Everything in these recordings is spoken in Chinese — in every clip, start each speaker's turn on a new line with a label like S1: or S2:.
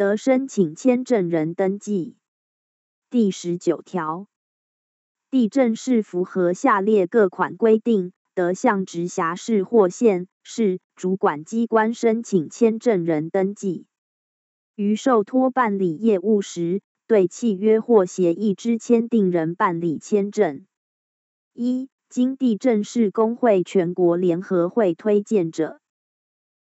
S1: 得申请签证人登记。第十九条，地政士符合下列各款规定，得向直辖市或县市主管机关申请签证人登记。于受托办理业务时，对契约或协议之签订人办理签证。一、经地政士工会全国联合会推荐者；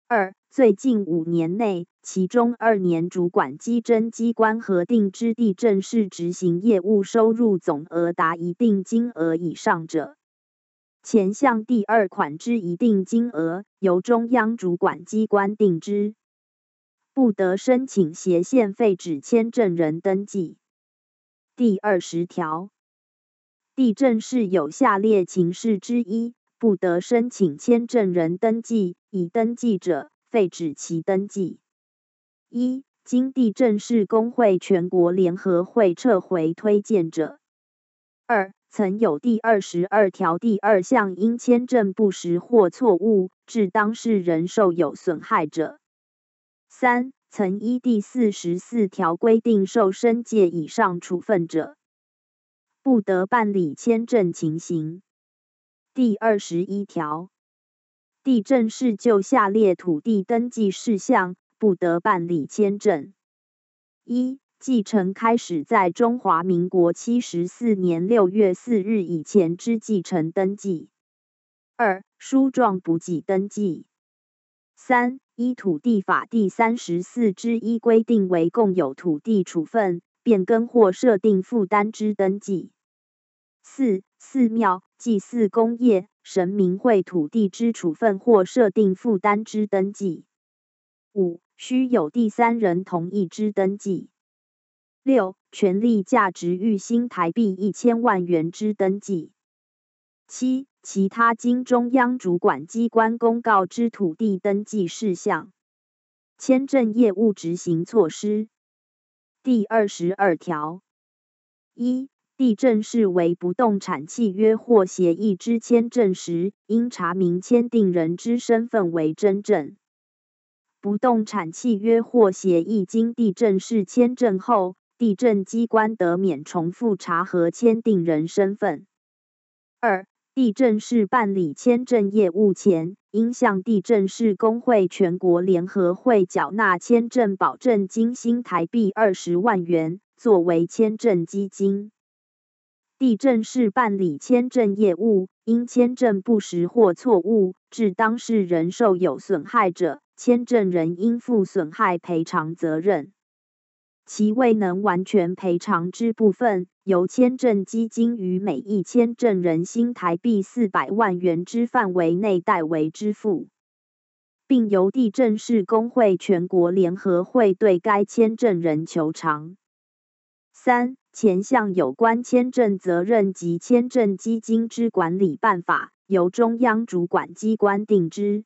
S1: 二、最近五年内，其中二年主管稽征机关核定之地政士执行业务收入总额达一定金额以上者。前项第二款之一定金额，由中央主管机关定之。不得申请斜线废止签证人登记。第二十条，地政士有下列情事之一，不得申请签证人登记，已登记者废止其登记。一、经地政士工会全国联合会撤回推荐者；二、曾有第二十二条第二项因签证不实或错误致当事人受有损害者。三、曾依第四十四条规定受申诫以上处分者，不得办理签证情形。第二十一条，地政士就下列土地登记事项，不得办理签证：一、继承开始在中华民国七十四年六月四日以前之继承登记；二、书状补给登记；三。依土地法第三十四之一规定为共有土地处分、变更或设定负担之登记。四、寺庙、祭祀工业、神明会土地之处分或设定负担之登记。五、需有第三人同意之登记。六、权利价值逾新台币一千万元之登记。七。其他经中央主管机关公告之土地登记事项、签证业务执行措施。第二十二条，一、地政士为不动产契约或协议之签证时，应查明签订人之身份为真正。不动产契约或协议经地政士签证后，地政机关得免重复查核签订人身份。二、地政士办理签证业务前，应向地政士工会全国联合会缴纳签证保证金新台币二十万元，作为签证基金。地政士办理签证业务，因签证不实或错误致当事人受有损害者，签证人应负损害赔偿责任。其未能完全赔偿之部分，由签证基金于每一签证人新台币四百万元之范围内代为支付，并由地震市工会全国联合会对该签证人求偿。三、前项有关签证责任及签证基金之管理办法，由中央主管机关定之。